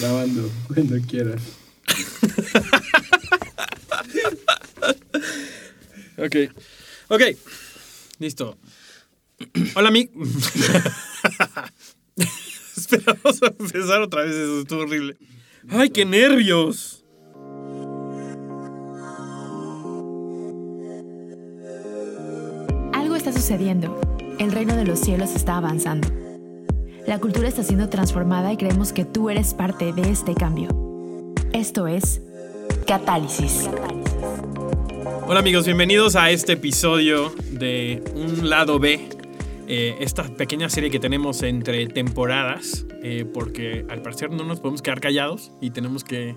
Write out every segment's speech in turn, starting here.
Grabando, cuando quieras. ok. Ok. Listo. Hola, mi. Esperamos a empezar otra vez. Eso estuvo horrible. ¡Ay, qué nervios! Algo está sucediendo. El reino de los cielos está avanzando. La cultura está siendo transformada y creemos que tú eres parte de este cambio. Esto es Catálisis. Hola amigos, bienvenidos a este episodio de Un lado B, eh, esta pequeña serie que tenemos entre temporadas, eh, porque al parecer no nos podemos quedar callados y tenemos que,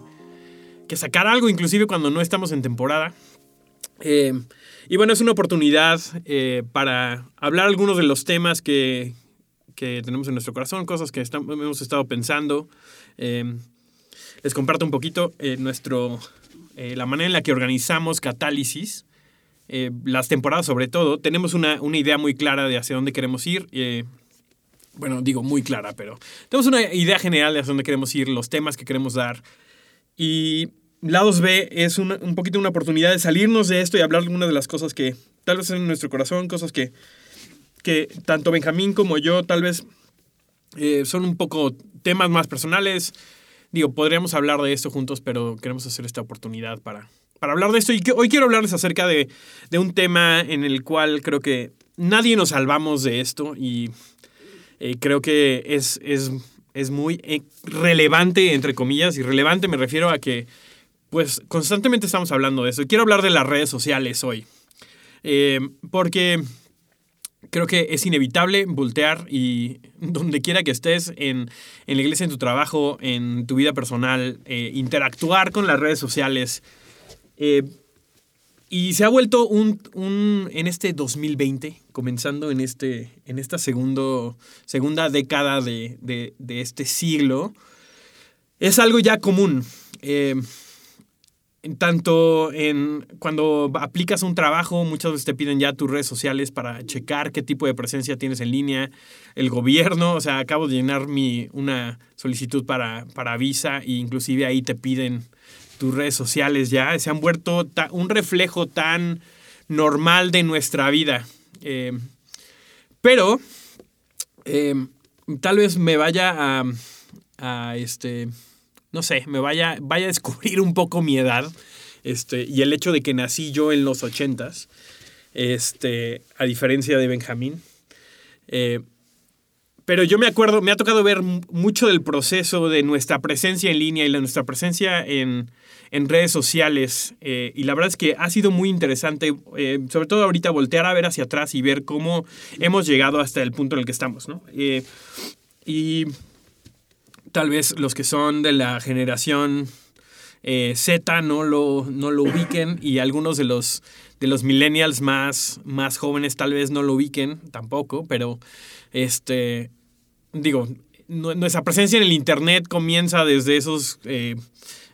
que sacar algo, inclusive cuando no estamos en temporada. Eh, y bueno, es una oportunidad para hablar algunos de los temas que, que tenemos en nuestro corazón, cosas que hemos estado pensando. les comparto un poquito nuestro, la manera en la que organizamos Catálisis. Eh, las temporadas sobre todo, tenemos una, idea muy clara de hacia dónde queremos ir. Eh, bueno, digo muy clara, pero tenemos una idea general de hacia dónde queremos ir, los temas que queremos dar. Y Lados B es un poquito una oportunidad de salirnos de esto y hablar de algunas de las cosas que tal vez en nuestro corazón, cosas que, que tanto Benjamín como yo tal vez eh, son un poco temas más personales. Digo, podríamos hablar de esto juntos, pero queremos hacer esta oportunidad para, para hablar de esto. Y hoy quiero hablarles acerca de, un tema en el cual creo que nadie nos salvamos de esto y eh, creo que es, es, muy eh, relevante, entre comillas, y relevante me refiero a que pues constantemente estamos hablando de eso. Y quiero hablar de las redes sociales hoy. Porque creo que es inevitable voltear y donde quiera que estés, en, la iglesia, en tu trabajo, en tu vida personal, interactuar con las redes sociales eh, y se ha vuelto un, en este 2020, comenzando en, este, en esta segundo, segunda década de, este siglo, es algo ya común. Eh, tanto en cuando aplicas un trabajo, muchas veces te piden ya tus redes sociales para checar qué tipo de presencia tienes en línea. El gobierno, o sea, acabo de llenar mi, una solicitud para, para visa e inclusive ahí te piden tus redes sociales ya se han vuelto un reflejo tan normal de nuestra vida. Eh, pero eh, tal vez me vaya a, este, no sé, me vaya, vaya a descubrir un poco mi edad. Este, y el hecho de que nací yo en los ochentas, este, a diferencia de Benjamín. Eh, pero yo me acuerdo, me ha tocado ver mucho del proceso de nuestra presencia en línea y de nuestra presencia en, en redes sociales. Eh, y la verdad es que ha sido muy interesante, eh, sobre todo ahorita, voltear a ver hacia atrás y ver cómo hemos llegado hasta el punto en el que estamos. ¿no? Y tal vez los que son de la generación Z no lo, no lo ubiquen y algunos de los, de los millennials más, más jóvenes tal vez no lo ubiquen tampoco, pero este, digo, nuestra presencia en el Internet comienza desde esos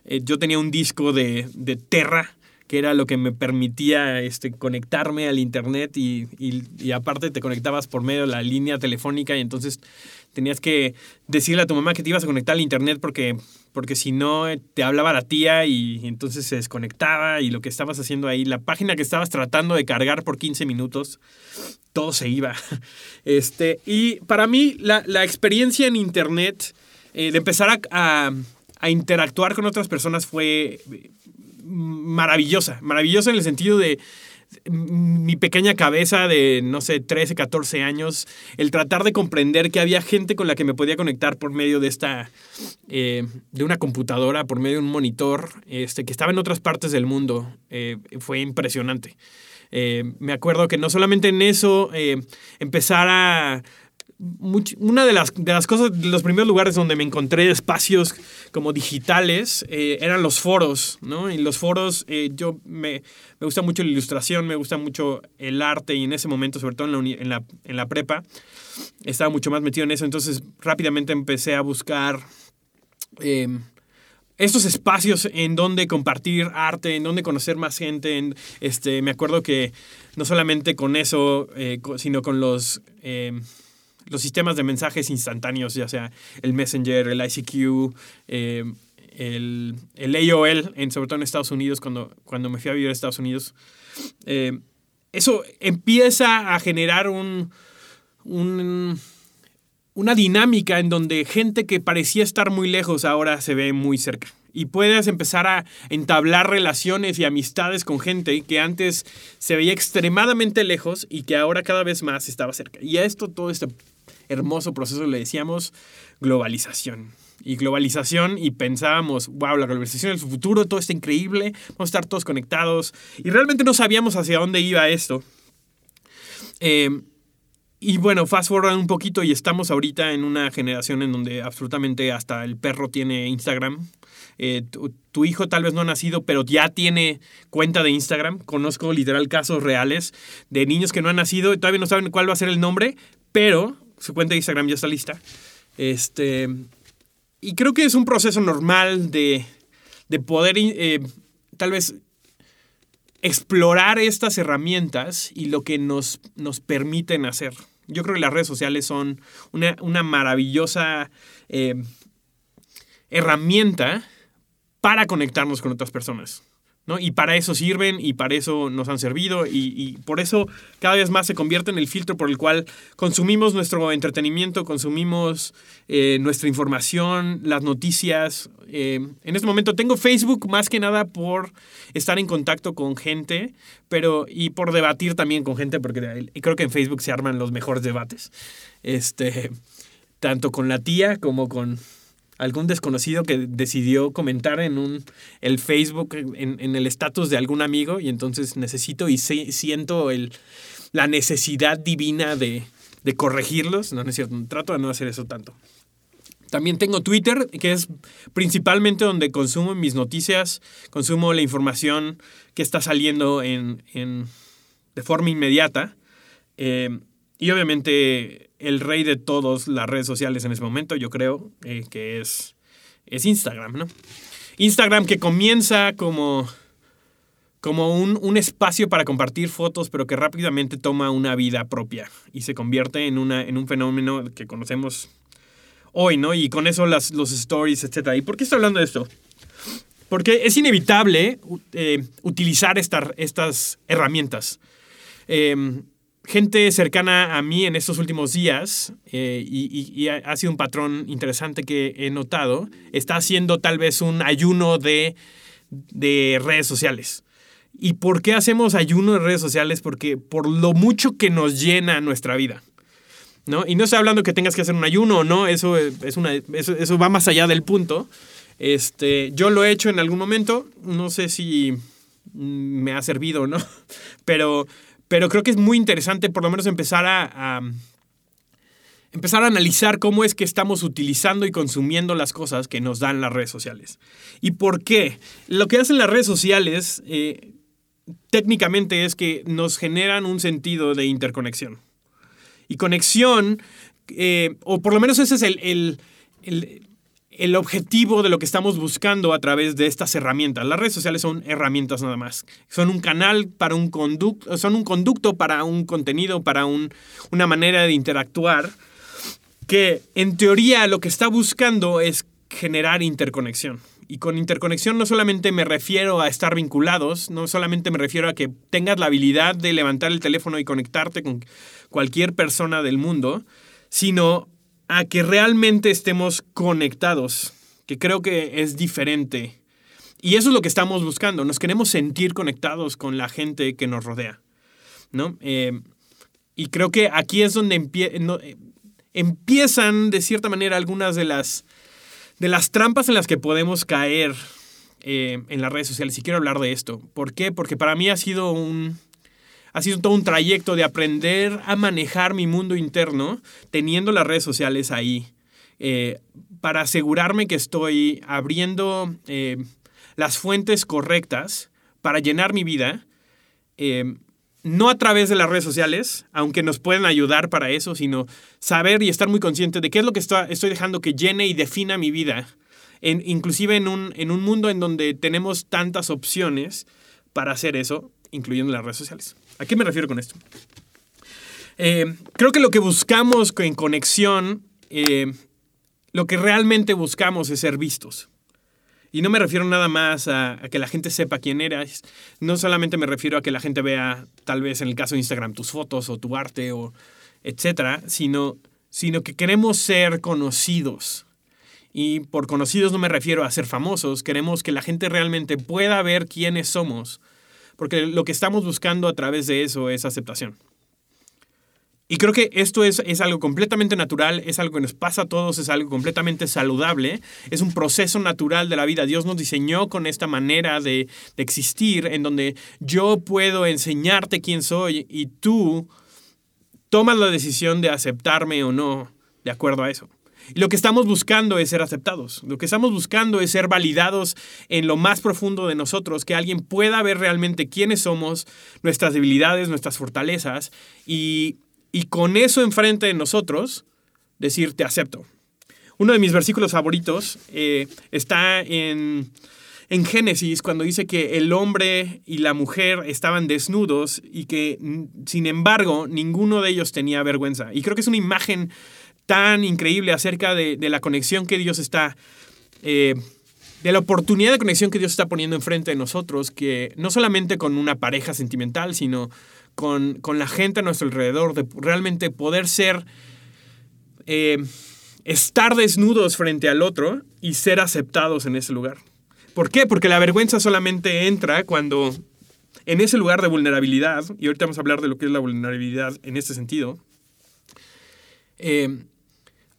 eh, yo tenía un disco de, de, Terra, que era lo que me permitía este, conectarme al internet y, y, aparte te conectabas por medio de la línea telefónica y entonces tenías que decirle a tu mamá que te ibas a conectar al internet porque, porque si no eh, te hablaba la tía y, entonces se desconectaba y lo que estabas haciendo ahí, la página que estabas tratando de cargar por 15 minutos, todo se iba. Este, y para mí la, la experiencia en internet, eh, de empezar a a interactuar con otras personas fue maravillosa. Maravillosa en el sentido de mi pequeña cabeza de, no sé, 13, 14 años, el tratar de comprender que había gente con la que me podía conectar por medio de esta, eh, de una computadora, por medio de un monitor, este, que estaba en otras partes del mundo, eh, fue impresionante. Eh, me acuerdo que no solamente en eso, empezar a una de las, de las cosas, de los primeros lugares donde me encontré espacios como digitales eh, eran los foros, ¿no? Y los foros, eh, yo me, me, gusta mucho la ilustración, me gusta mucho el arte y en ese momento, sobre todo en la, en la, prepa, estaba mucho más metido en eso, entonces rápidamente empecé a buscar... Em, estos espacios en donde compartir arte, en donde conocer más gente. En, este, me acuerdo que no solamente con eso, eh, sino con los, em, los sistemas de mensajes instantáneos, ya sea el Messenger, el ICQ, eh, el, el, AOL, en, sobre todo en Estados Unidos, cuando, cuando me fui a vivir a Estados Unidos. Eh, eso empieza a generar un, un, una dinámica en donde gente que parecía estar muy lejos ahora se ve muy cerca. Y puedes empezar a entablar relaciones y amistades con gente que antes se veía extremadamente lejos y que ahora cada vez más estaba cerca. Y a esto, todo este hermoso proceso le decíamos globalización. Y globalización y pensábamos, wow, la globalización es el futuro, todo está increíble, vamos a estar todos conectados. Y realmente no sabíamos hacia dónde iba esto. Eh, y bueno, fast forward un poquito y estamos ahorita en una generación en donde absolutamente hasta el perro tiene Instagram. Eh, tu, hijo tal vez no ha nacido, pero ya tiene cuenta de Instagram. Conozco literal casos reales de niños que no han nacido y todavía no saben cuál va a ser el nombre, pero su cuenta de Instagram ya está lista. Este, y creo que es un proceso normal de, de poder eh, tal vez explorar estas herramientas y lo que nos, nos permiten hacer. Yo creo que las redes sociales son una, maravillosa eh, herramienta para conectarnos con otras personas. ¿No? Y para eso sirven y para eso nos han servido y, por eso cada vez más se convierte en el filtro por el cual consumimos nuestro entretenimiento, consumimos eh, nuestra información, las noticias. Eh, en este momento tengo Facebook más que nada por estar en contacto con gente, pero y por debatir también con gente, porque creo que en Facebook se arman los mejores debates. Este, tanto con la tía como con algún desconocido que decidió comentar en un el Facebook, en, el estatus de algún amigo, y entonces necesito y siento el, la necesidad divina de, de corregirlos. No, no es cierto, trato de no hacer eso tanto. También tengo Twitter, que es principalmente donde consumo mis noticias, consumo la información que está saliendo en, en de forma inmediata. Eh, y obviamente el rey de todas las redes sociales en ese momento, yo creo, eh, que es, es Instagram, ¿no? Instagram que comienza como, como un, un, espacio para compartir fotos, pero que rápidamente toma una vida propia y se convierte en, una, en un fenómeno que conocemos hoy, ¿no? Y con eso las, los stories, etc. ¿Y por qué estoy hablando de esto? Porque es inevitable eh, utilizar estas herramientas. Eh, gente cercana a mí en estos últimos días, eh, y, ha sido un patrón interesante que he notado, está haciendo tal vez un ayuno de, de redes sociales. ¿Y por qué hacemos ayuno de redes sociales? Porque por lo mucho que nos llena nuestra vida. ¿no? Y no estoy hablando que tengas que hacer un ayuno o no, eso, es una, eso, eso, va más allá del punto. Este, yo lo he hecho en algún momento, no sé si me ha servido o no, pero pero creo que es muy interesante por lo menos empezar a, empezar a analizar cómo es que estamos utilizando y consumiendo las cosas que nos dan las redes sociales. ¿Y por qué? Lo que hacen las redes sociales eh, técnicamente es que nos generan un sentido de interconexión. Y conexión, eh, o por lo menos ese es el, el objetivo de lo que estamos buscando a través de estas herramientas. Las redes sociales son herramientas nada más. Son un canal para un conducto, son un conducto para un contenido, para una manera de interactuar que en teoría lo que está buscando es generar interconexión. Y con interconexión no solamente me refiero a estar vinculados, no solamente me refiero a que tengas la habilidad de levantar el teléfono y conectarte con cualquier persona del mundo, sino a que realmente estemos conectados, que creo que es diferente. Y eso es lo que estamos buscando, nos queremos sentir conectados con la gente que nos rodea, ¿no? Eh, y creo que aquí es donde eh, empiezan, de cierta manera, algunas de las, de las trampas en las que podemos caer eh, en las redes sociales. Y quiero hablar de esto. ¿Por qué? Porque para mí ha sido un, ha sido todo un trayecto de aprender a manejar mi mundo interno teniendo las redes sociales ahí. Eh, para asegurarme que estoy abriendo eh, las fuentes correctas para llenar mi vida, eh, no a través de las redes sociales, aunque nos pueden ayudar para eso, sino saber y estar muy consciente de qué es lo que estoy dejando que llene y defina mi vida, inclusive en un, en un mundo en donde tenemos tantas opciones para hacer eso, incluyendo las redes sociales. ¿A qué me refiero con esto? Eh, creo que lo que buscamos en conexión, eh, lo que realmente buscamos es ser vistos. Y no me refiero nada más a, a, que la gente sepa quién eres, no solamente me refiero a que la gente vea, tal vez en el caso de Instagram, tus fotos o tu arte o etcétera, sino, sino que queremos ser conocidos. Y por conocidos no me refiero a ser famosos, queremos que la gente realmente pueda ver quiénes somos, porque lo que estamos buscando a través de eso es aceptación. Y creo que esto es, es, algo completamente natural, es algo que nos pasa a todos, es algo completamente saludable, es un proceso natural de la vida. Dios nos diseñó con esta manera de, de existir en donde yo puedo enseñarte quién soy y tú tomas la decisión de aceptarme o no de acuerdo a eso. Y lo que estamos buscando es ser aceptados. Lo que estamos buscando es ser validados en lo más profundo de nosotros, que alguien pueda ver realmente quiénes somos, nuestras debilidades, nuestras fortalezas, y, y con eso enfrente de nosotros, decir, te acepto. Uno de mis versículos favoritos eh, está en, en Génesis, cuando dice que el hombre y la mujer estaban desnudos y que, sin embargo, ninguno de ellos tenía vergüenza. Y creo que es una imagen tan increíble acerca de, de la conexión que Dios está, eh, de la oportunidad de conexión que Dios está poniendo enfrente de nosotros, que no solamente con una pareja sentimental, sino con, con la gente a nuestro alrededor, de realmente poder ser, eh, estar desnudos frente al otro y ser aceptados en ese lugar. ¿Por qué? Porque la vergüenza solamente entra cuando en ese lugar de vulnerabilidad, y ahorita vamos a hablar de lo que es la vulnerabilidad en este sentido, eh,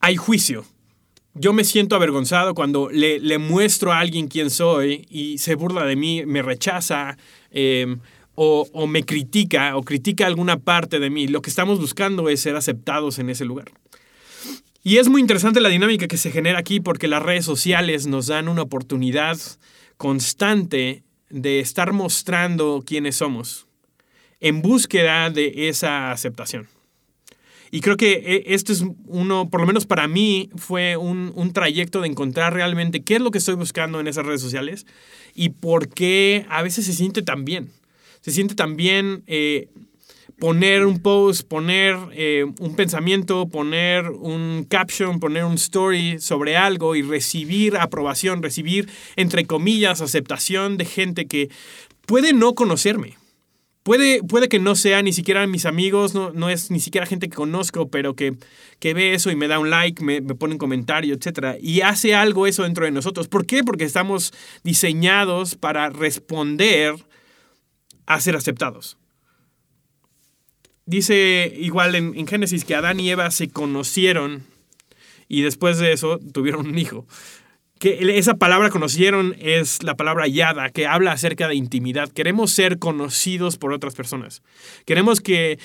hay juicio. Yo me siento avergonzado cuando le, le, muestro a alguien quién soy y se burla de mí, me rechaza eh, o, o, me critica o critica alguna parte de mí. Lo que estamos buscando es ser aceptados en ese lugar. Y es muy interesante la dinámica que se genera aquí porque las redes sociales nos dan una oportunidad constante de estar mostrando quiénes somos en búsqueda de esa aceptación. Y creo que esto es uno, por lo menos para mí, fue un, un, trayecto de encontrar realmente qué es lo que estoy buscando en esas redes sociales y por qué a veces se siente tan bien. Se siente tan bien eh, poner un post, poner eh, un pensamiento, poner un caption, poner un story sobre algo y recibir aprobación, recibir, entre comillas, aceptación de gente que puede no conocerme Puede, puede que no sea ni siquiera mis amigos, no, no es ni siquiera gente que conozco, pero que, que ve eso y me da un like, me, me pone un comentario, etc. Y hace algo eso dentro de nosotros. ¿Por qué? Porque estamos diseñados para responder a ser aceptados. Dice igual en, en Génesis que Adán y Eva se conocieron y después de eso tuvieron un hijo que esa palabra conocieron es la palabra yada, que habla acerca de intimidad. Queremos ser conocidos por otras personas. Queremos que,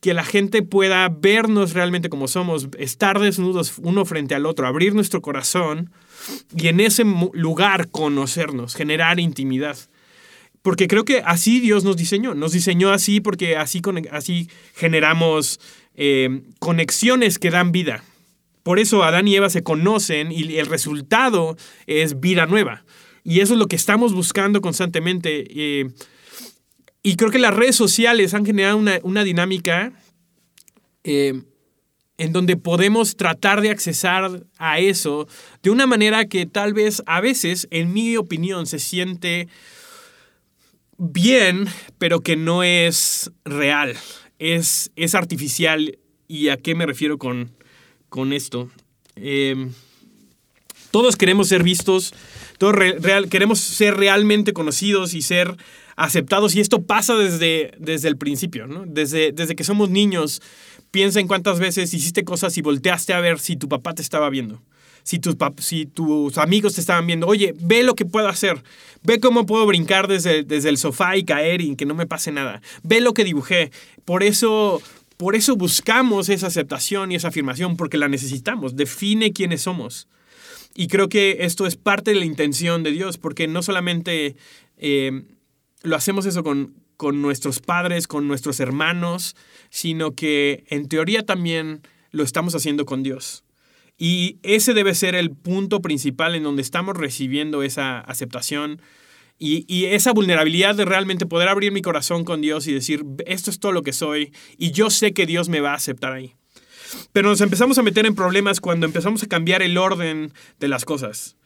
que la gente pueda vernos realmente como somos, estar desnudos uno frente al otro, abrir nuestro corazón y en ese lugar conocernos, generar intimidad. Porque creo que así Dios nos diseñó. Nos diseñó así porque así, así generamos eh, conexiones que dan vida. Por eso Adán y Eva se conocen y el resultado es vida nueva. Y eso es lo que estamos buscando constantemente. Eh, y creo que las redes sociales han generado una, una dinámica eh, en donde podemos tratar de accesar a eso de una manera que tal vez a veces, en mi opinión, se siente bien, pero que no es real. Es, es artificial. ¿Y a qué me refiero con, con esto. Eh, todos queremos ser vistos, todos queremos ser realmente conocidos y ser aceptados. Y esto pasa desde, desde el principio, ¿no? Desde, desde que somos niños. Piensa en cuántas veces hiciste cosas y volteaste a ver si tu papá te estaba viendo. Si tus, si tus amigos te estaban viendo, oye, ve lo que puedo hacer, ve cómo puedo brincar desde, desde el sofá y caer y que no me pase nada, ve lo que dibujé. Por eso, por eso buscamos esa aceptación y esa afirmación, porque la necesitamos, define quiénes somos. Y creo que esto es parte de la intención de Dios, porque no solamente eh, lo hacemos eso con, con nuestros padres, con nuestros hermanos, sino que en teoría también lo estamos haciendo con Dios. Y ese debe ser el punto principal en donde estamos recibiendo esa aceptación Y, esa vulnerabilidad de realmente poder abrir mi corazón con Dios y decir, esto es todo lo que soy y yo sé que Dios me va a aceptar ahí. Pero nos empezamos a meter en problemas cuando empezamos a cambiar el orden de las cosas.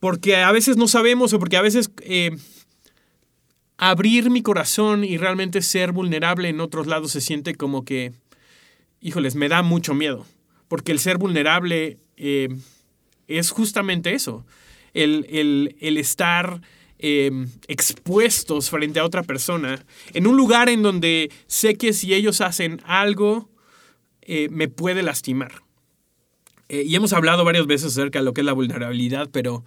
Porque a veces no sabemos o porque a veces eh, abrir mi corazón y realmente ser vulnerable en otros lados se siente como que, híjoles, me da mucho miedo. Porque el ser vulnerable eh, es justamente eso. El, el, estar eh, expuestos frente a otra persona en un lugar en donde sé que si ellos hacen algo eh, me puede lastimar. Eh, y hemos hablado varias veces acerca de lo que es la vulnerabilidad, pero,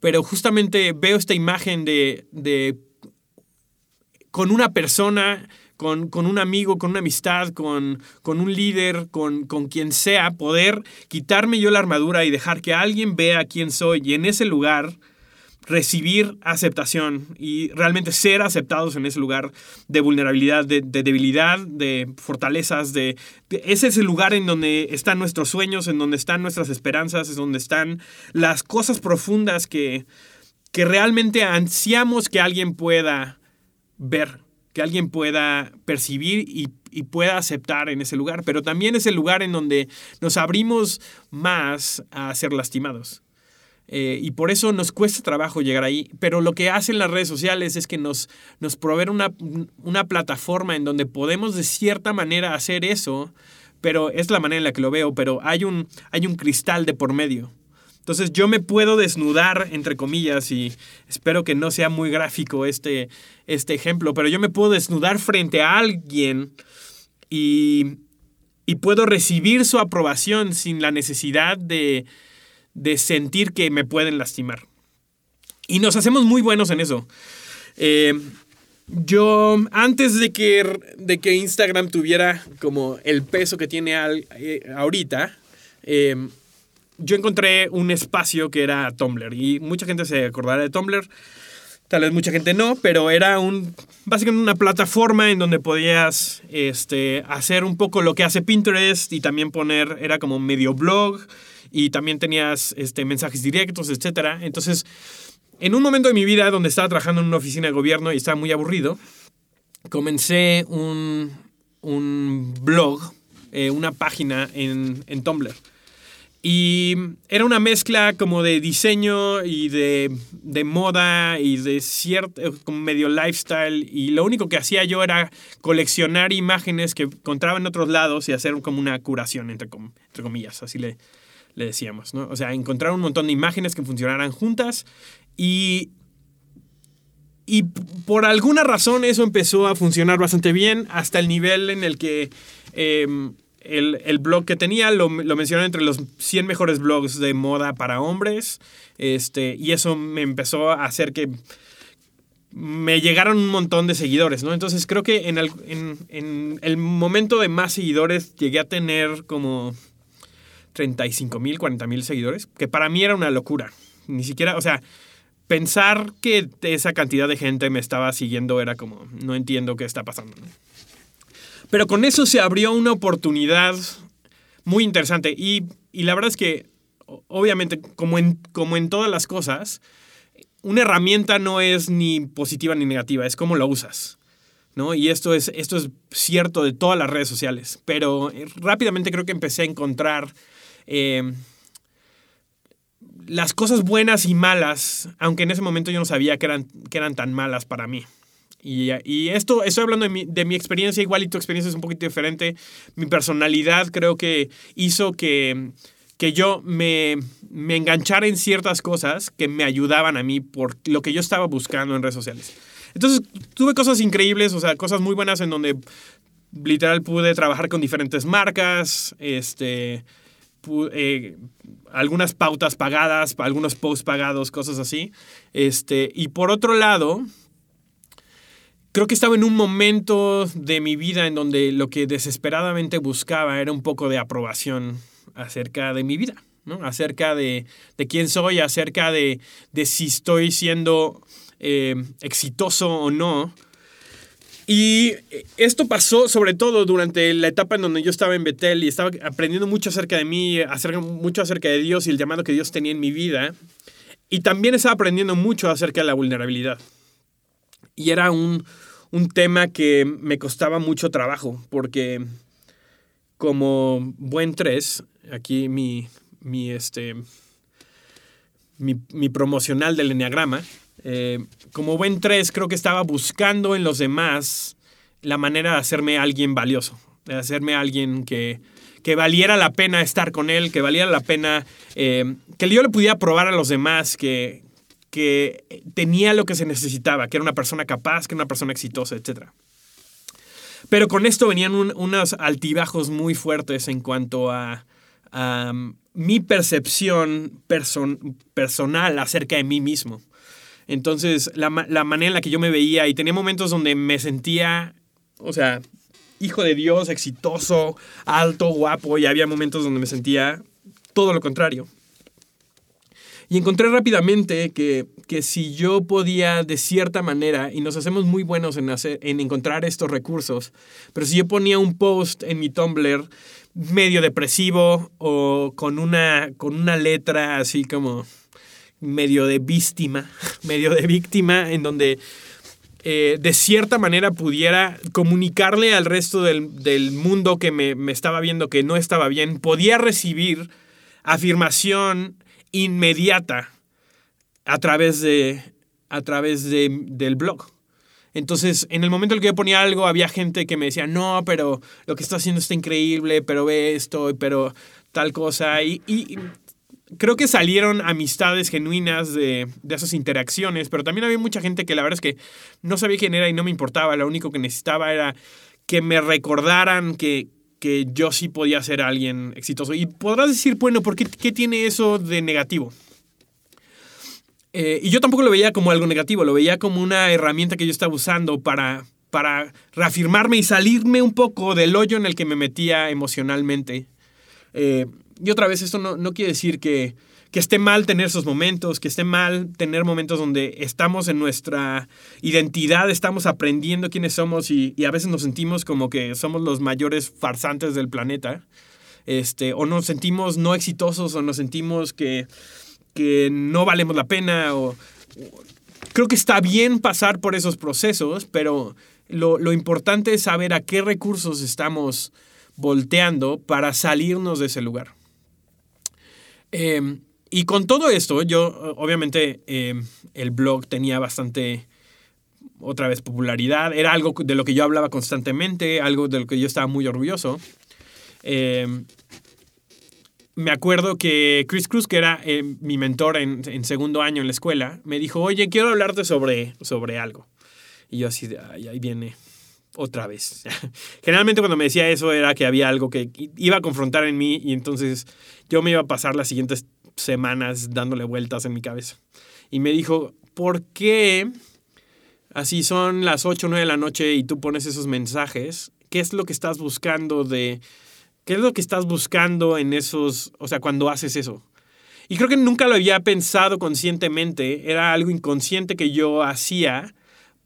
pero justamente veo esta imagen de, de con una persona, con, con, un amigo, con una amistad, con, con un líder, con, con, quien sea, poder quitarme yo la armadura y dejar que alguien vea quién soy y en ese lugar recibir aceptación y realmente ser aceptados en ese lugar de vulnerabilidad, de, debilidad, de fortalezas, de, ese es el lugar en donde están nuestros sueños, en donde están nuestras esperanzas, es donde están las cosas profundas que, que realmente ansiamos que alguien pueda ver, que alguien pueda percibir y, y pueda aceptar en ese lugar, pero también es el lugar en donde nos abrimos más a ser lastimados. Eh, y por eso nos cuesta trabajo llegar ahí. Pero lo que hacen las redes sociales es que nos, nos proveen una, una plataforma en donde podemos de cierta manera hacer eso, pero es la manera en la que lo veo, pero hay un, hay un cristal de por medio. Entonces yo me puedo desnudar, entre comillas, y espero que no sea muy gráfico este, este ejemplo, pero yo me puedo desnudar frente a alguien y, y puedo recibir su aprobación sin la necesidad de, de sentir que me pueden lastimar. Y nos hacemos muy buenos en eso. Eh, yo, antes de que, de que Instagram tuviera como el peso que tiene eh, ahorita, eh, yo encontré un espacio que era Tumblr. Y mucha gente se acordará de Tumblr. Tal vez mucha gente no, pero era un, básicamente una plataforma en donde podías este, hacer un poco lo que hace Pinterest y también poner, era como medio blog y también tenías este, mensajes directos, etc. Entonces, en un momento de mi vida donde estaba trabajando en una oficina de gobierno y estaba muy aburrido, comencé un, un blog, eh, una página en, en Tumblr. Y era una mezcla como de diseño y de, de, moda y de cierto, como medio lifestyle. Y lo único que hacía yo era coleccionar imágenes que encontraba en otros lados y hacer como una curación, entre, entre comillas. Así le, le decíamos, ¿no? O sea, encontrar un montón de imágenes que funcionaran juntas y... Y por alguna razón eso empezó a funcionar bastante bien hasta el nivel en el que em, el, el, blog que tenía lo, lo mencioné entre los 100 mejores blogs de moda para hombres. Este, y eso me empezó a hacer que me llegaron un montón de seguidores, ¿no? Entonces creo que en el, en, en el momento de más seguidores llegué a tener como 35 mil, 40 mil seguidores, que para mí era una locura. Ni siquiera, o sea, pensar que esa cantidad de gente me estaba siguiendo era como, no entiendo qué está pasando. Pero con eso se abrió una oportunidad muy interesante y, y la verdad es que, obviamente, como en, como en todas las cosas, una herramienta no es ni positiva ni negativa, es cómo la usas. ¿no? Y esto es, esto es cierto de todas las redes sociales, pero eh, rápidamente creo que empecé a encontrar eh, las cosas buenas y malas, aunque en ese momento yo no sabía que eran, que eran tan malas para mí. Y, y, esto, estoy hablando de mi, de mi, experiencia, igual y tu experiencia es un poquito diferente. Mi personalidad creo que hizo que, que yo me, me enganchara en ciertas cosas que me ayudaban a mí por lo que yo estaba buscando en redes sociales. Entonces tuve cosas increíbles, o sea, cosas muy buenas en donde literal pude trabajar con diferentes marcas, este, eh, algunas pautas pagadas, algunos posts pagados, cosas así. Este, y por otro lado, creo que estaba en un momento de mi vida en donde lo que desesperadamente buscaba era un poco de aprobación acerca de mi vida, ¿no? acerca de, de quién soy, acerca de, de si estoy siendo eh, exitoso o no. Y esto pasó sobre todo durante la etapa en donde yo estaba en Betel y estaba aprendiendo mucho acerca de mí, mucho acerca de Dios y el llamado que Dios tenía en mi vida. y también estaba aprendiendo mucho acerca de la vulnerabilidad. Y era un, un tema que me costaba mucho trabajo, porque como buen tres, aquí mi, mi, este, mi, mi promocional del enneagrama, eh, como buen tres, creo que estaba buscando en los demás la manera de hacerme alguien valioso, de hacerme alguien que, que valiera la pena estar con él, que valiera la pena, eh, que yo le pudiera probar a los demás que, que tenía lo que se necesitaba, que era una persona capaz, que era una persona exitosa, etc. Pero con esto venían unos altibajos muy fuertes en cuanto a, mi percepción personal acerca de mí mismo. Entonces, la, la, manera en la que yo me veía y tenía momentos donde me sentía, o sea, hijo de Dios, exitoso, alto, guapo, y había momentos donde me sentía todo lo contrario. Y encontré rápidamente que, que, si yo podía de cierta manera, y nos hacemos muy buenos en, hacer, en encontrar estos recursos, pero si yo ponía un post en mi Tumblr medio depresivo o con una, con una letra así como medio de víctima, medio de víctima, en donde eh, de cierta manera pudiera comunicarle al resto del, del mundo que me, me, estaba viendo que no estaba bien, podía recibir afirmación inmediata a través, de, a través de, del blog. Entonces, en el momento en el que yo ponía algo, había gente que me decía, no, pero lo que está haciendo está increíble, pero ve esto, pero tal cosa. Y, y creo que salieron amistades genuinas de, de, esas interacciones, pero también había mucha gente que la verdad es que no sabía quién era y no me importaba, lo único que necesitaba era que me recordaran que, que yo sí podía ser alguien exitoso. Y podrás decir, bueno, ¿por qué, qué tiene eso de negativo? Eh, y yo tampoco lo veía como algo negativo, lo veía como una herramienta que yo estaba usando para, para reafirmarme y salirme un poco del hoyo en el que me metía emocionalmente. Eh, y otra vez, esto no, no quiere decir que, que esté mal tener esos momentos, que esté mal tener momentos donde estamos en nuestra identidad, estamos aprendiendo quiénes somos y, a veces nos sentimos como que somos los mayores farsantes del planeta. Este, o nos sentimos no exitosos o nos sentimos que, que no valemos la pena. O, creo que está bien pasar por esos procesos, pero lo, lo importante es saber a qué recursos estamos volteando para salirnos de ese lugar. Eh, y con todo esto, yo, obviamente, eh, el blog tenía bastante, otra vez, popularidad. Era algo de lo que yo hablaba constantemente, algo de lo que yo estaba muy orgulloso. Eh, me acuerdo que Chris Cruz, que era eh, mi mentor en, segundo año en la escuela, me dijo, oye, quiero hablarte sobre, sobre algo. Y yo así, ahí viene otra vez. Generalmente cuando me decía eso era que había algo que iba a confrontar en mí y entonces yo me iba a pasar las siguientes semanas dándole vueltas en mi cabeza. Y me dijo, ¿por qué así son las 8 o 9 de la noche y tú pones esos mensajes? ¿Qué es lo que estás buscando de... ¿Qué es lo que estás buscando en esos... O sea, cuando haces eso? Y creo que nunca lo había pensado conscientemente. Era algo inconsciente que yo hacía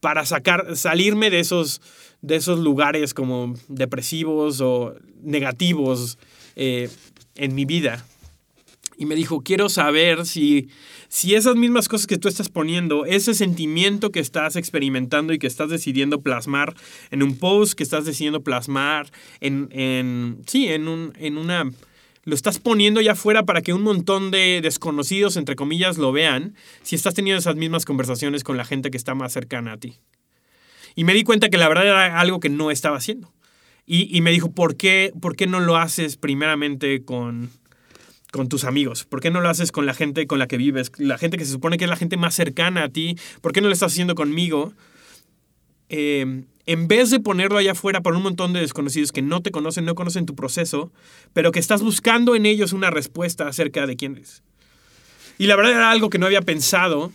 para sacar, salirme de esos, de esos lugares como depresivos o negativos eh, en mi vida y me dijo, quiero saber si, si esas mismas cosas que tú estás poniendo, ese sentimiento que estás experimentando y que estás decidiendo plasmar en un post, que estás decidiendo plasmar en, en sí, en, un, en una... Lo estás poniendo ya afuera para que un montón de desconocidos, entre comillas, lo vean, si estás teniendo esas mismas conversaciones con la gente que está más cercana a ti. Y me di cuenta que la verdad era algo que no estaba haciendo. Y, y me dijo, ¿por qué, ¿por qué no lo haces primeramente con, con tus amigos? ¿Por qué no lo haces con la gente con la que vives? La gente que se supone que es la gente más cercana a ti. ¿Por qué no lo estás haciendo conmigo? Eh, en vez de ponerlo allá afuera para un montón de desconocidos que no te conocen, no conocen tu proceso, pero que estás buscando en ellos una respuesta acerca de quién eres. Y la verdad era algo que no había pensado,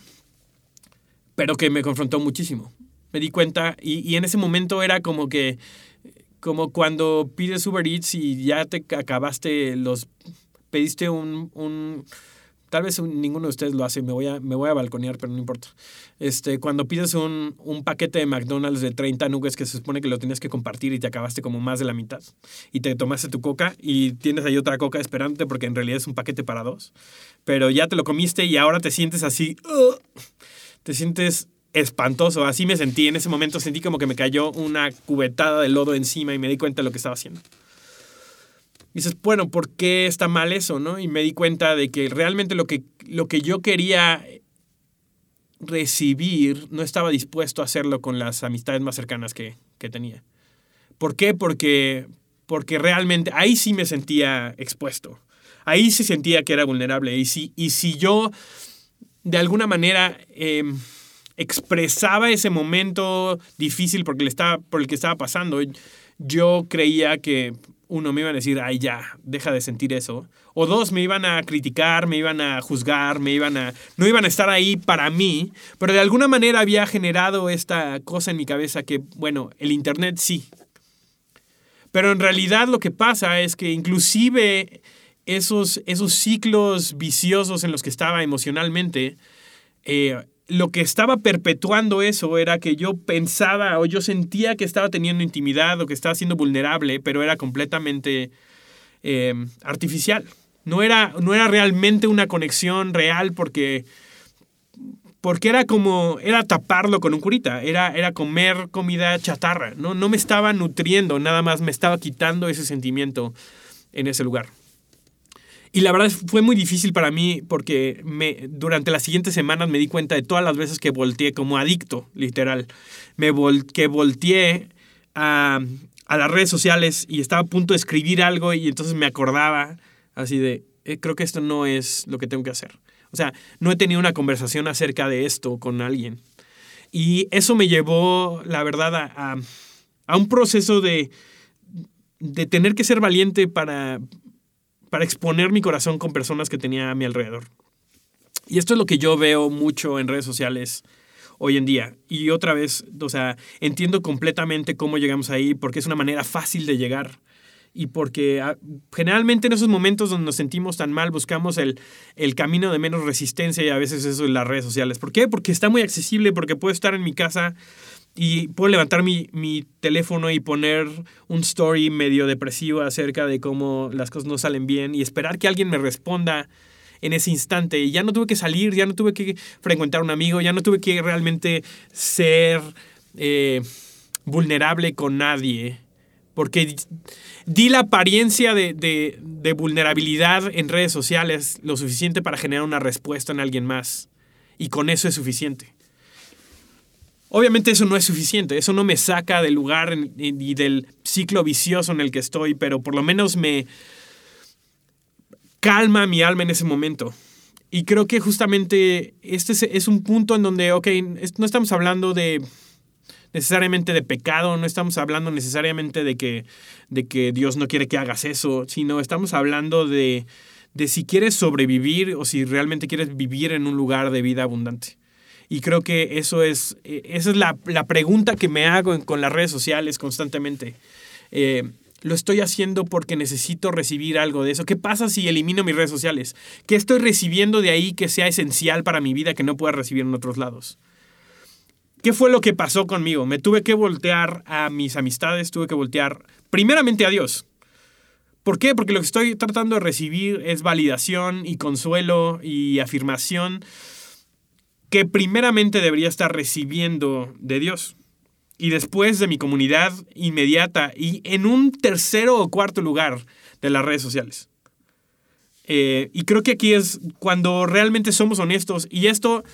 pero que me confrontó muchísimo. Me di cuenta y, y en ese momento era como que, como cuando pides Uber Eats y ya te acabaste los pediste un, un Tal vez ninguno de ustedes lo hace, me voy a, me voy a balconear, pero no importa. Este, cuando pides un, un, paquete de McDonald's de 30 nuggets que se supone que lo tienes que compartir y te acabaste como más de la mitad, y te tomaste tu coca y tienes ahí otra coca esperándote porque en realidad es un paquete para dos, pero ya te lo comiste y ahora te sientes así, te sientes espantoso. Así me sentí en ese momento, sentí como que me cayó una cubetada de lodo encima y me di cuenta de lo que estaba haciendo. Dices, bueno, ¿por qué está mal eso? ¿no? Y me di cuenta de que realmente lo que, lo que yo quería recibir no estaba dispuesto a hacerlo con las amistades más cercanas que, que tenía. ¿Por qué? Porque, porque realmente ahí sí me sentía expuesto. Ahí sí sentía que era vulnerable. Y si, y si yo de alguna manera em, expresaba ese momento difícil porque le estaba, por el que estaba pasando, yo creía que uno me iba a decir, ay ya, deja de sentir eso. O dos, me iban a criticar, me iban a juzgar, me iban a... no iban a estar ahí para mí, pero de alguna manera había generado esta cosa en mi cabeza que, bueno, el Internet sí. Pero en realidad lo que pasa es que inclusive esos, esos ciclos viciosos en los que estaba emocionalmente, eh, lo que estaba perpetuando eso era que yo pensaba o yo sentía que estaba teniendo intimidad o que estaba siendo vulnerable, pero era completamente em, artificial. No era, no era realmente una conexión real porque, porque era como, era taparlo con un curita, era, era comer comida chatarra, ¿no? no me estaba nutriendo, nada más me estaba quitando ese sentimiento en ese lugar. Y la verdad fue muy difícil para mí porque me, durante las siguientes semanas me di cuenta de todas las veces que volteé como adicto, literal. Me que volteé a, a, las redes sociales y estaba a punto de escribir algo y entonces me acordaba así de, eh, creo que esto no es lo que tengo que hacer. O sea, no he tenido una conversación acerca de esto con alguien. Y eso me llevó, la verdad, a, a un proceso de, de tener que ser valiente para, para exponer mi corazón con personas que tenía a mi alrededor. Y esto es lo que yo veo mucho en redes sociales hoy en día. Y otra vez, o sea, entiendo completamente cómo llegamos ahí, porque es una manera fácil de llegar. Y porque ah, generalmente en esos momentos donde nos sentimos tan mal, buscamos el, el camino de menos resistencia y a veces eso en las redes sociales. ¿Por qué? Porque está muy accesible, porque puedo estar en mi casa y puedo levantar mi, mi, teléfono y poner un story medio depresivo acerca de cómo las cosas no salen bien y esperar que alguien me responda en ese instante. Y ya no tuve que salir, ya no tuve que frecuentar a un amigo, ya no tuve que realmente ser eh, vulnerable con nadie. Porque di la apariencia de, de, de vulnerabilidad en redes sociales lo suficiente para generar una respuesta en alguien más. Y con eso es suficiente. Obviamente eso no es suficiente, eso no me saca del lugar y del ciclo vicioso en el que estoy, pero por lo menos me calma mi alma en ese momento. Y creo que justamente este es un punto en donde, ok, no estamos hablando de necesariamente de pecado, no estamos hablando necesariamente de que, de que Dios no quiere que hagas eso, sino estamos hablando de, de si quieres sobrevivir o si realmente quieres vivir en un lugar de vida abundante. Y creo que eso es, eh, esa es la, la pregunta que me hago con las redes sociales constantemente. Eh, lo estoy haciendo porque necesito recibir algo de eso. ¿Qué pasa si elimino mis redes sociales? ¿Qué estoy recibiendo de ahí que sea esencial para mi vida que no pueda recibir en otros lados? ¿Qué fue lo que pasó conmigo? Me tuve que voltear a mis amistades, tuve que voltear primeramente a Dios. ¿Por qué? Porque lo que estoy tratando de recibir es validación y consuelo y afirmación que primeramente debería estar recibiendo de Dios y después de mi comunidad inmediata y en un tercero o cuarto lugar de las redes sociales. Eh, y creo que aquí es cuando realmente somos honestos y esto,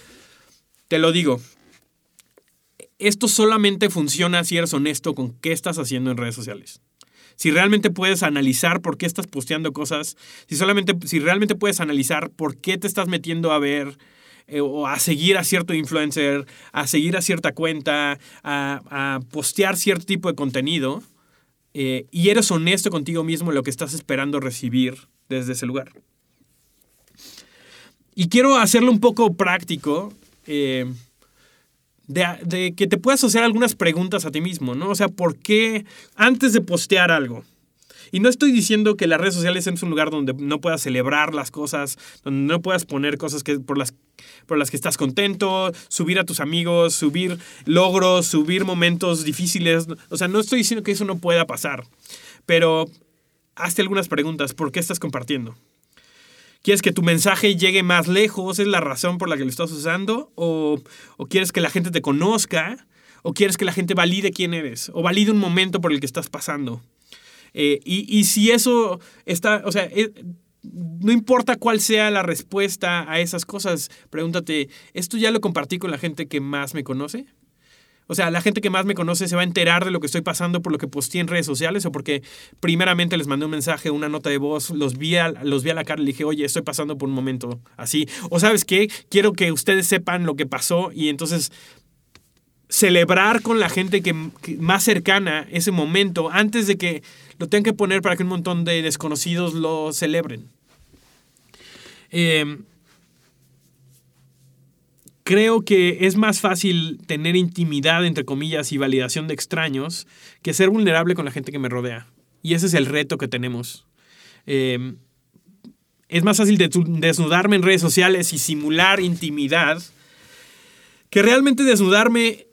te lo digo, esto solamente funciona si eres honesto con qué estás haciendo en redes sociales. Si realmente puedes analizar por qué estás posteando cosas, si, solamente, si realmente puedes analizar por qué te estás metiendo a ver eh, o a seguir a cierto influencer, a seguir a cierta cuenta, a, postear cierto tipo de contenido, eh, y eres honesto contigo mismo en lo que estás esperando recibir desde ese lugar. Y quiero hacerlo un poco práctico, eh, de, de, que te puedas hacer algunas preguntas a ti mismo, ¿no? O sea, ¿por qué antes de postear algo? Y no estoy diciendo que las redes sociales es un lugar donde no puedas celebrar las cosas, donde no puedas poner cosas que, por, las, por las que estás contento, subir a tus amigos, subir logros, subir momentos difíciles. O sea, no estoy diciendo que eso no pueda pasar, pero hazte algunas preguntas. ¿Por qué estás compartiendo? ¿Quieres que tu mensaje llegue más lejos? ¿Es la razón por la que lo estás usando? ¿O, o quieres que la gente te conozca? ¿O quieres que la gente valide quién eres? ¿O valide un momento por el que estás pasando? Eh, y, si eso está, o sea, eh, no importa cuál sea la respuesta a esas cosas, pregúntate, ¿esto ya lo compartí con la gente que más me conoce? O sea, la gente que más me conoce se va a enterar de lo que estoy pasando por lo que posteé en redes sociales o porque primeramente les mandé un mensaje, una nota de voz, los vi a, los vi a la cara y dije, oye, estoy pasando por un momento así. O sabes qué, quiero que ustedes sepan lo que pasó y entonces celebrar con la gente que, más cercana ese momento antes de que lo tengan que poner para que un montón de desconocidos lo celebren. Em, creo que es más fácil tener intimidad, entre comillas, y validación de extraños que ser vulnerable con la gente que me rodea. Y ese es el reto que tenemos. Em, es más fácil desnudarme en redes sociales y simular intimidad que realmente desnudarme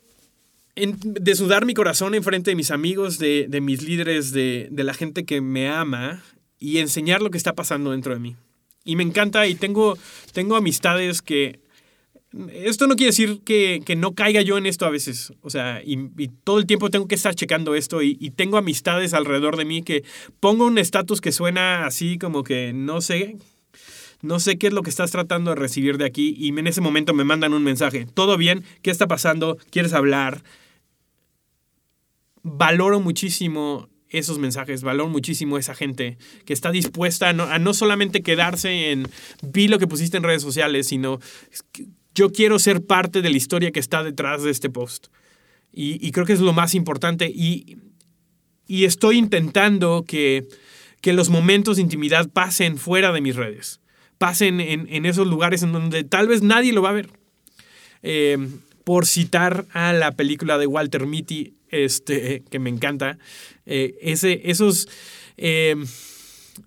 de sudar mi corazón en frente de mis amigos, de, mis líderes, de, la gente que me ama y enseñar lo que está pasando dentro de mí. Y me encanta y tengo, tengo amistades que... Esto no quiere decir que, no caiga yo en esto a veces. O sea, y, todo el tiempo tengo que estar checando esto y, y tengo amistades alrededor de mí que pongo un estatus que suena así como que no sé, no sé qué es lo que estás tratando de recibir de aquí y en ese momento me mandan un mensaje. ¿Todo bien? ¿Qué está pasando? ¿Quieres hablar? Valoro muchísimo esos mensajes, valoro muchísimo esa gente que está dispuesta a no, solamente quedarse en vi lo que pusiste en redes sociales, sino yo quiero ser parte de la historia que está detrás de este post. Y, creo que es lo más importante. Y, estoy intentando que, los momentos de intimidad pasen fuera de mis redes, pasen en, esos lugares en donde tal vez nadie lo va a ver. Eh, por citar a la película de Walter Mitty, este, que me encanta. Eh, ese, esos. Eh,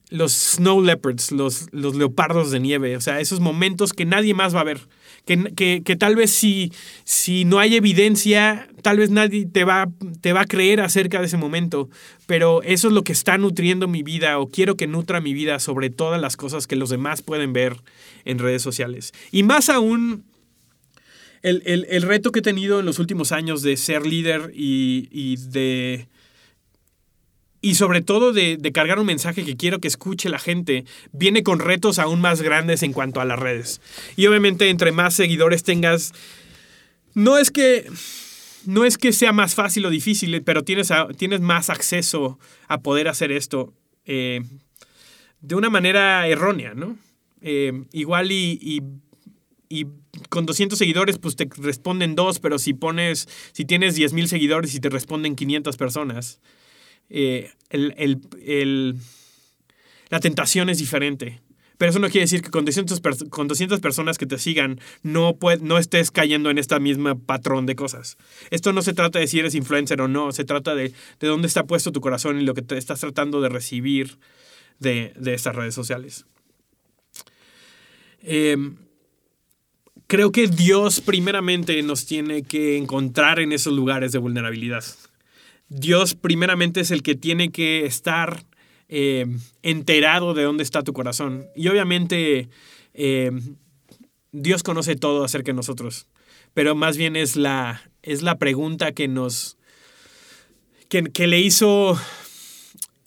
los snow leopards, los, los leopardos de nieve, o sea, esos momentos que nadie más va a ver. Que, que, tal vez si, si no hay evidencia, tal vez nadie te va, te va a creer acerca de ese momento, pero eso es lo que está nutriendo mi vida o quiero que nutra mi vida sobre todas las cosas que los demás pueden ver en redes sociales. Y más aún el, reto que he tenido en los últimos años de ser líder y, de... Y sobre todo de, cargar un mensaje que quiero que escuche la gente, viene con retos aún más grandes en cuanto a las redes. Y obviamente entre más seguidores tengas, no es que no es que sea más fácil o difícil, pero tienes, tienes más acceso a poder hacer esto eh, de una manera errónea, ¿no? Eh, igual y y con 200 seguidores, pues te responden dos, pero si pones, si tienes 10.000 seguidores y te responden 500 personas, eh, la tentación es diferente. Pero eso no quiere decir que con 200, con 200 personas que te sigan no, no estés cayendo en esta misma patrón de cosas. Esto no se trata de si eres influencer o no, se trata de, de dónde está puesto tu corazón y lo que te estás tratando de recibir de, de estas redes sociales. Eh, creo que Dios primeramente nos tiene que encontrar en esos lugares de vulnerabilidad. Dios primeramente es el que tiene que estar eh, enterado de dónde está tu corazón. Y obviamente eh, Dios conoce todo acerca de nosotros, pero más bien es la, es la pregunta que nos... que, le hizo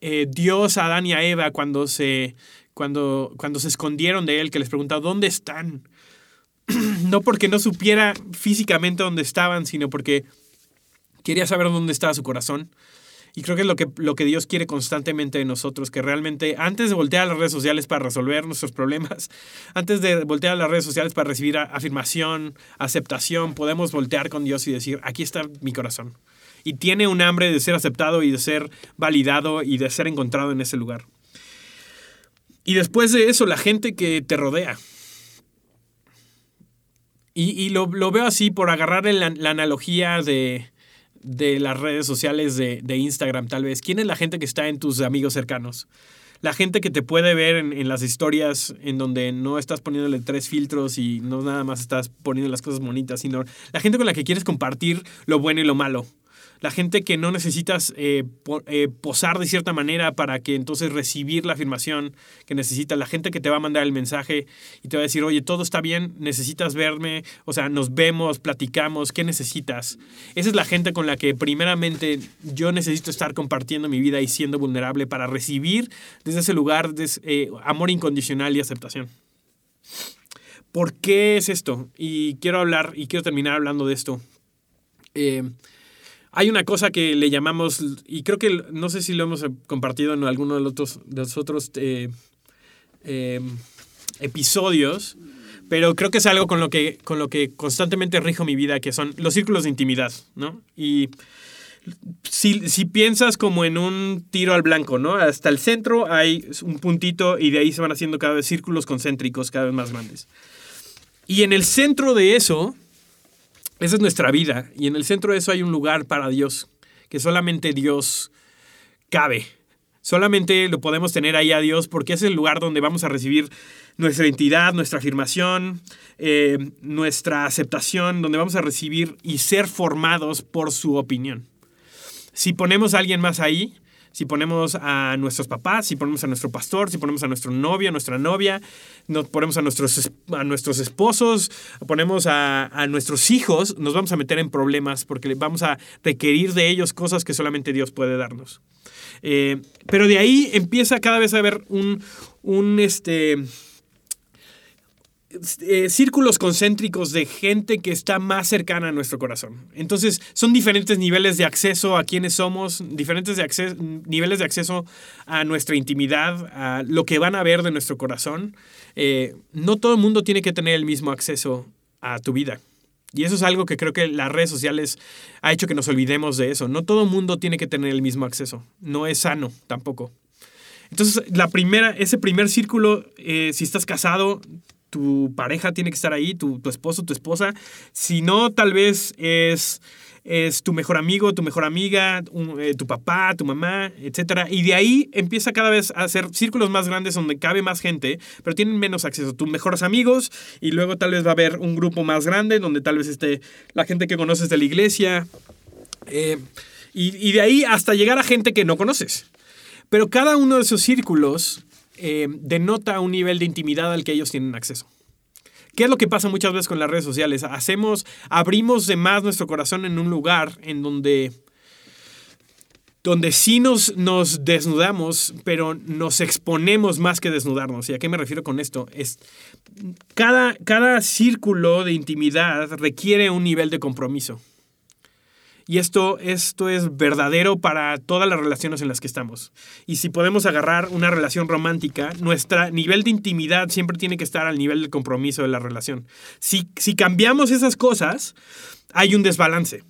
eh, Dios a Adán y a Eva cuando se, cuando, cuando se escondieron de él, que les preguntaba, ¿dónde están? no porque no supiera físicamente dónde estaban, sino porque quería saber dónde estaba su corazón. Y creo que es lo que, lo que Dios quiere constantemente de nosotros, que realmente antes de voltear a las redes sociales para resolver nuestros problemas, antes de voltear a las redes sociales para recibir afirmación, aceptación, podemos voltear con Dios y decir, aquí está mi corazón. Y tiene un hambre de ser aceptado y de ser validado y de ser encontrado en ese lugar. Y después de eso, la gente que te rodea, y, lo, veo así por agarrar la, analogía de, de las redes sociales de, de Instagram, tal vez? ¿Quién es la gente que está en tus amigos cercanos? la gente que te puede ver en, las historias en donde no estás poniéndole tres filtros y no nada más estás poniendo las cosas bonitas, sino la gente con la que quieres compartir lo bueno y lo malo la gente que no necesitas eh, eh, posar de cierta manera para que entonces recibir la afirmación que necesitas, la gente que te va a mandar el mensaje y te va a decir, oye, todo está bien, necesitas verme, o sea, nos vemos, platicamos, ¿qué necesitas? Esa es la gente con la que primeramente yo necesito estar compartiendo mi vida y siendo vulnerable para recibir desde ese lugar de, eh, amor incondicional y aceptación. ¿Por qué es esto? Y quiero hablar y quiero terminar hablando de esto. Hay una cosa que le llamamos, y creo que no sé si lo hemos compartido en alguno de los otros, de los otros eh, eh, episodios, pero creo que es algo con lo, que, con lo que constantemente rijo mi vida, que son los círculos de intimidad, ¿no? Y si, si, piensas como en un tiro al blanco, ¿no? Hasta el centro hay un puntito y de ahí se van haciendo cada vez círculos concéntricos cada vez más grandes. Y en el centro de eso esa es nuestra vida y en el centro de eso hay un lugar para Dios, que solamente Dios cabe. Solamente lo podemos tener ahí a Dios porque es el lugar donde vamos a recibir nuestra identidad, nuestra afirmación, eh, nuestra aceptación, donde vamos a recibir y ser formados por su opinión. Si ponemos a alguien más ahí, si ponemos a nuestros papás, si ponemos a nuestro pastor, si ponemos a nuestro novio, a nuestra novia, nos ponemos a nuestros, a nuestros esposos, ponemos a, a nuestros hijos, nos vamos a meter en problemas porque vamos a requerir de ellos cosas que solamente Dios puede darnos. Eh, pero de ahí empieza cada vez a haber un, un este, eh, círculos concéntricos de gente que está más cercana a nuestro corazón. Entonces, son diferentes niveles de acceso a quienes somos, diferentes de niveles de acceso a nuestra intimidad, a lo que van a ver de nuestro corazón. Eh, no todo el mundo tiene que tener el mismo acceso a tu vida. Y eso es algo que creo que las redes sociales ha hecho que nos olvidemos de eso. No todo el mundo tiene que tener el mismo acceso. No es sano tampoco. Entonces, la primera, ese primer círculo, eh, si estás casado, tu pareja tiene que estar ahí, tu, esposo, tu esposa. Si no, tal vez es, es tu mejor amigo, tu mejor amiga, eh, tu papá, tu mamá, etc. Y de ahí empieza cada vez a hacer círculos más grandes donde cabe más gente, pero tienen menos acceso. Tus mejores amigos y luego tal vez va a haber un grupo más grande donde tal vez esté la gente que conoces de la iglesia. Eh, y, y de ahí hasta llegar a gente que no conoces. Pero cada uno de esos círculos eh, denota un nivel de intimidad al que ellos tienen acceso. ¿Qué es lo que pasa muchas veces con las redes sociales? Hacemos, abrimos de más nuestro corazón en un lugar en donde, donde sí nos, nos desnudamos, pero nos exponemos más que desnudarnos. ¿Y a qué me refiero con esto? Es, cada, cada círculo de intimidad requiere un nivel de compromiso. Y esto, esto es verdadero para todas las relaciones en las que estamos. Y si podemos agarrar una relación romántica, nuestro nivel de intimidad siempre tiene que estar al nivel del compromiso de la relación. Si, si cambiamos esas cosas, hay un desbalance.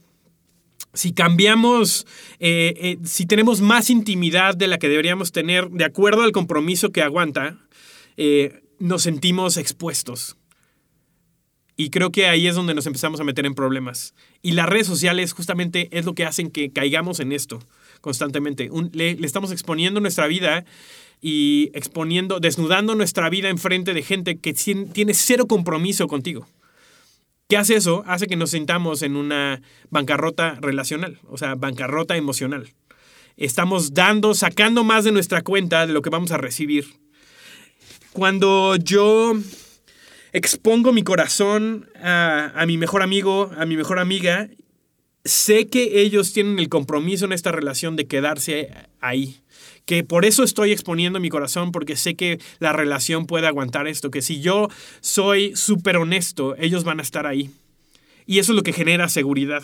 Si cambiamos, eh, eh, si tenemos más intimidad de la que deberíamos tener, de acuerdo al compromiso que aguanta, eh, nos sentimos expuestos y creo que ahí es donde nos empezamos a meter en problemas. Y las redes sociales justamente es lo que hacen que caigamos en esto constantemente. le, estamos exponiendo nuestra vida y exponiendo, desnudando nuestra vida enfrente de gente que tiene cero compromiso contigo. ¿Qué hace eso? Hace que nos sintamos en una bancarrota relacional, o sea, bancarrota emocional. Estamos dando, sacando más de nuestra cuenta de lo que vamos a recibir. Cuando yo expongo mi corazón a, mi mejor amigo, a mi mejor amiga, sé que ellos tienen el compromiso en esta relación de quedarse ahí. Que por eso estoy exponiendo mi corazón, porque sé que la relación puede aguantar esto, que si yo soy súper honesto, ellos van a estar ahí. Y eso es lo que genera seguridad.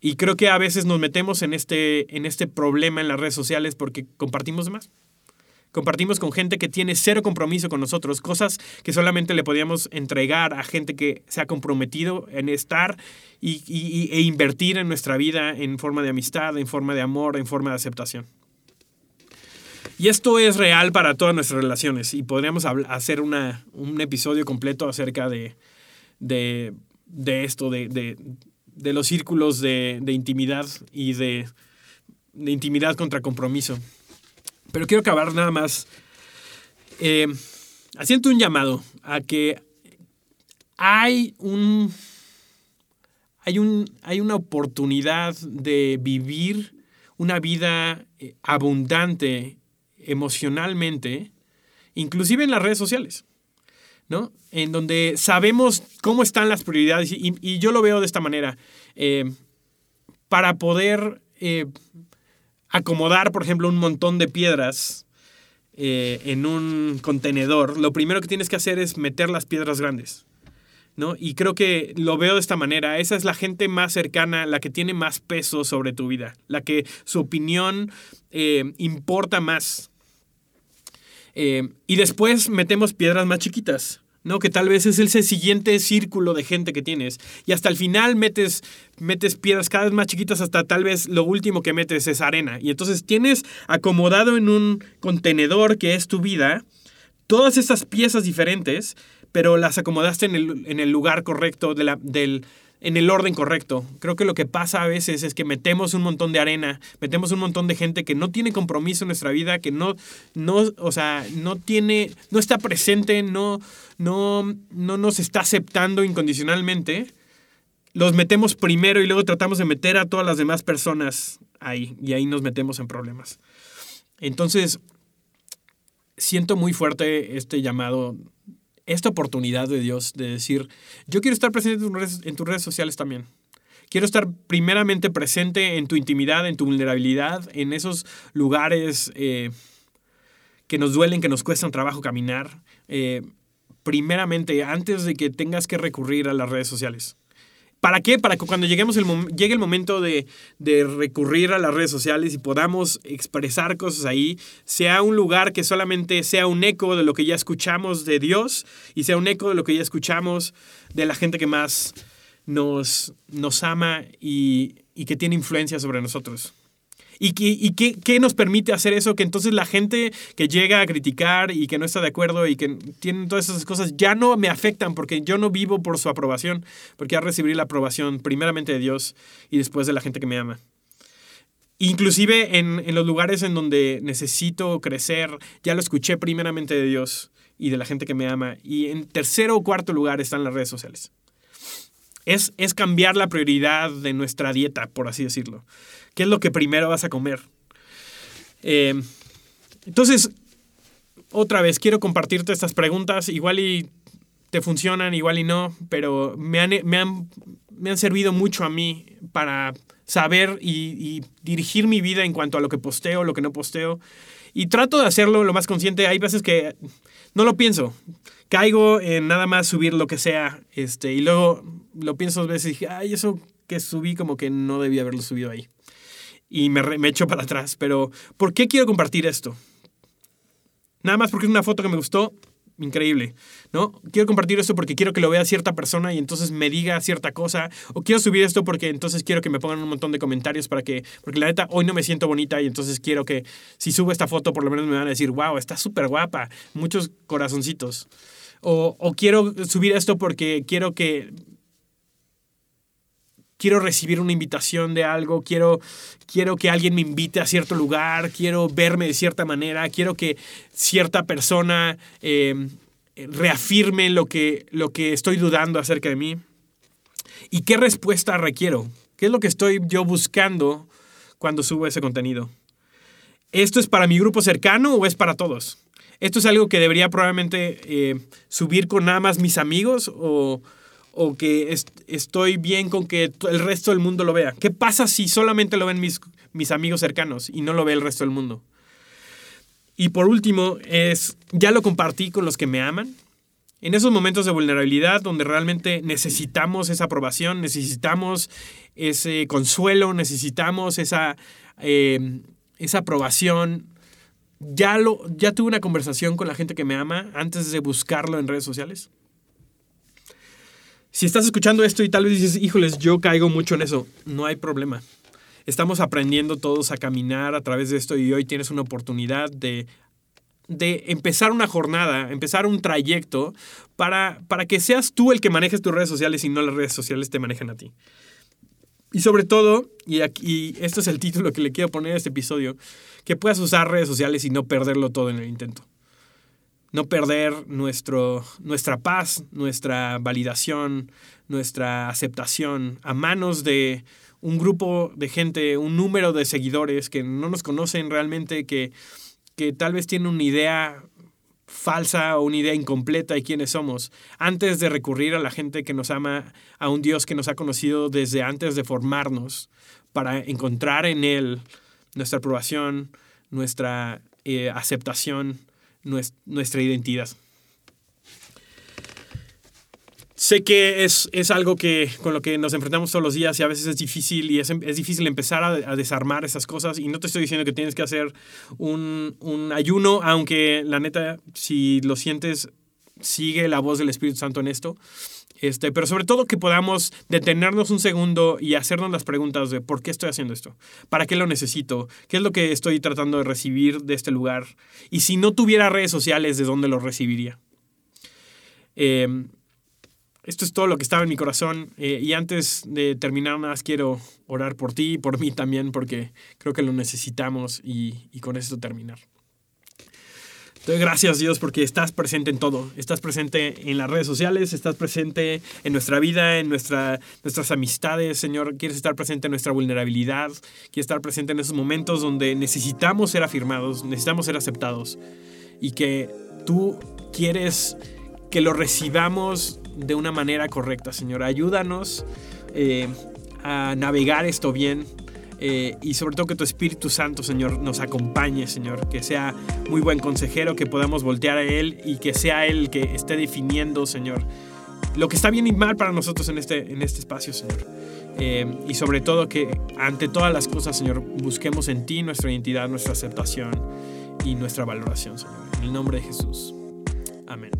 Y creo que a veces nos metemos en este, en este problema en las redes sociales porque compartimos más. Compartimos con gente que tiene cero compromiso con nosotros, cosas que solamente le podíamos entregar a gente que se ha comprometido en estar y, e invertir en nuestra vida en forma de amistad, en forma de amor, en forma de aceptación. Y esto es real para todas nuestras relaciones y podríamos hacer un episodio completo acerca de, de, esto, de, de los círculos de, de intimidad y de, de, intimidad contra compromiso. Pero quiero acabar nada más eh, haciendo un llamado a que hay un, hay un hay una oportunidad de vivir una vida eh, abundante emocionalmente, inclusive en las redes sociales. ¿no? En donde sabemos cómo están las prioridades y, yo lo veo de esta manera. Eh, para poder acomodar, por ejemplo, un montón de piedras eh, en un contenedor, lo primero que tienes que hacer es meter las piedras grandes. ¿no? Y creo que lo veo de esta manera. Esa es la gente más cercana, la que tiene más peso sobre tu vida, la que su opinión importa más eh, y después metemos piedras más chiquitas, ¿no? Que tal vez es ese siguiente círculo de gente que tienes. Y hasta el final metes, metes piedras cada vez más chiquitas hasta tal vez lo último que metes es arena. Y entonces tienes acomodado en un contenedor que es tu vida todas esas piezas diferentes, pero las acomodaste en el, en el lugar correcto de la, del, en el orden correcto. Creo que lo que pasa a veces es que metemos un montón de arena, metemos un montón de gente que no tiene compromiso en nuestra vida, que no, no, o sea, no tiene, no está presente, no, no, no nos está aceptando incondicionalmente. Los metemos primero y luego tratamos de meter a todas las demás personas ahí y ahí nos metemos en problemas. Entonces, siento muy fuerte este llamado esta oportunidad de Dios de decir, yo quiero estar presente en tus redes, sociales también. Quiero estar primeramente presente en tu intimidad, en tu vulnerabilidad, en esos lugares eh, que nos duelen, que nos cuestan trabajo caminar. Eh, primeramente, antes de que tengas que recurrir a las redes sociales. ¿Para qué? Para que cuando lleguemos el llegue el momento de, recurrir a las redes sociales y podamos expresar cosas ahí, sea un lugar que solamente sea un eco de lo que ya escuchamos de Dios y sea un eco de lo que ya escuchamos de la gente que más nos, nos ama y, y que tiene influencia sobre nosotros. ¿Y, qué, qué, nos permite hacer eso? Que entonces la gente que llega a criticar y que no está de acuerdo y que tienen todas esas cosas ya no me afectan porque yo no vivo por su aprobación, porque ya recibir la aprobación primeramente de Dios y después de la gente que me ama. Inclusive en, en los lugares en donde necesito crecer, ya lo escuché primeramente de Dios y de la gente que me ama. Y en tercero o cuarto lugar están las redes sociales. Es, es cambiar la prioridad de nuestra dieta, por así decirlo. ¿Qué es lo que primero vas a comer? Eh, entonces, otra vez, quiero compartirte estas preguntas. Igual y te funcionan, igual y no, pero me han, me han, servido mucho a mí para saber y, dirigir mi vida en cuanto a lo que posteo, lo que no posteo. Y trato de hacerlo lo más consciente. Hay veces que no lo pienso. Caigo en nada más subir lo que sea. Este, y luego lo pienso dos veces y dije, ay, eso que subí como que no debía haberlo subido ahí y me, me echo para atrás. Pero, ¿por qué quiero compartir esto? Nada más porque es una foto que me gustó, increíble, ¿no? Quiero compartir esto porque quiero que lo vea cierta persona y entonces me diga cierta cosa, o quiero subir esto porque entonces quiero que me pongan un montón de comentarios para que, porque la neta hoy no me siento bonita y entonces quiero que si subo esta foto por lo menos me van a decir, wow, está súper guapa, muchos corazoncitos. O, o quiero subir esto porque quiero que quiero recibir una invitación de algo, quiero, quiero que alguien me invite a cierto lugar, quiero verme de cierta manera, quiero que cierta persona eh, reafirme lo que, lo que estoy dudando acerca de mí. ¿Y qué respuesta requiero? ¿Qué es lo que estoy yo buscando cuando subo ese contenido? ¿Esto es para mi grupo cercano o es para todos? ¿Esto es algo que debería probablemente eh, subir con nada más mis amigos o, o que estoy bien con que el resto del mundo lo vea? ¿Qué pasa si solamente lo ven mis, mis amigos cercanos y no lo ve el resto del mundo? Y por último, es, ya lo compartí con los que me aman. En esos momentos de vulnerabilidad donde realmente necesitamos esa aprobación, necesitamos ese consuelo, necesitamos esa, eh, esa aprobación, ya, lo, ya tuve una conversación con la gente que me ama antes de buscarlo en redes sociales. Si estás escuchando esto y tal vez dices, híjoles, yo caigo mucho en eso, no hay problema. Estamos aprendiendo todos a caminar a través de esto y hoy tienes una oportunidad de, de empezar una jornada, empezar un trayecto para, para que seas tú el que manejes tus redes sociales y no las redes sociales te manejen a ti. Y sobre todo, y aquí esto es el título que le quiero poner a este episodio, que puedas usar redes sociales y no perderlo todo en el intento. No perder nuestro, nuestra paz, nuestra validación, nuestra aceptación a manos de un grupo de gente, un número de seguidores que no nos conocen realmente, que, que tal vez tienen una idea falsa o una idea incompleta de quiénes somos, antes de recurrir a la gente que nos ama, a un Dios que nos ha conocido desde antes de formarnos, para encontrar en Él nuestra aprobación, nuestra eh, aceptación, nuestra identidad. Sé que es, es, algo que, con lo que nos enfrentamos todos los días y a veces es difícil y es, es difícil empezar a, a, desarmar esas cosas. Y no te estoy diciendo que tienes que hacer un, un, ayuno, aunque la neta, si lo sientes, sigue la voz del Espíritu Santo en esto. Este, pero sobre todo que podamos detenernos un segundo y hacernos las preguntas de por qué estoy haciendo esto, para qué lo necesito, qué es lo que estoy tratando de recibir de este lugar. Y si no tuviera redes sociales, ¿de dónde lo recibiría? Eh, esto es todo lo que estaba en mi corazón. Eh, y antes de terminar, nada más quiero orar por ti y por mí también, porque creo que lo necesitamos y, con esto terminar. Entonces, gracias Dios porque estás presente en todo. Estás presente en las redes sociales, estás presente en nuestra vida, en nuestra, nuestras amistades, Señor. Quieres estar presente en nuestra vulnerabilidad, quieres estar presente en esos momentos donde necesitamos ser afirmados, necesitamos ser aceptados. Y que tú quieres que lo recibamos de una manera correcta, Señor. Ayúdanos eh, a navegar esto bien. Eh, y sobre todo que tu Espíritu Santo, Señor, nos acompañe, Señor, que sea muy buen consejero, que podamos voltear a Él y que sea Él el que esté definiendo, Señor, lo que está bien y mal para nosotros en este, en este espacio, Señor. Eh, y sobre todo que ante todas las cosas, Señor, busquemos en ti nuestra identidad, nuestra aceptación y nuestra valoración, Señor. En el nombre de Jesús. Amén.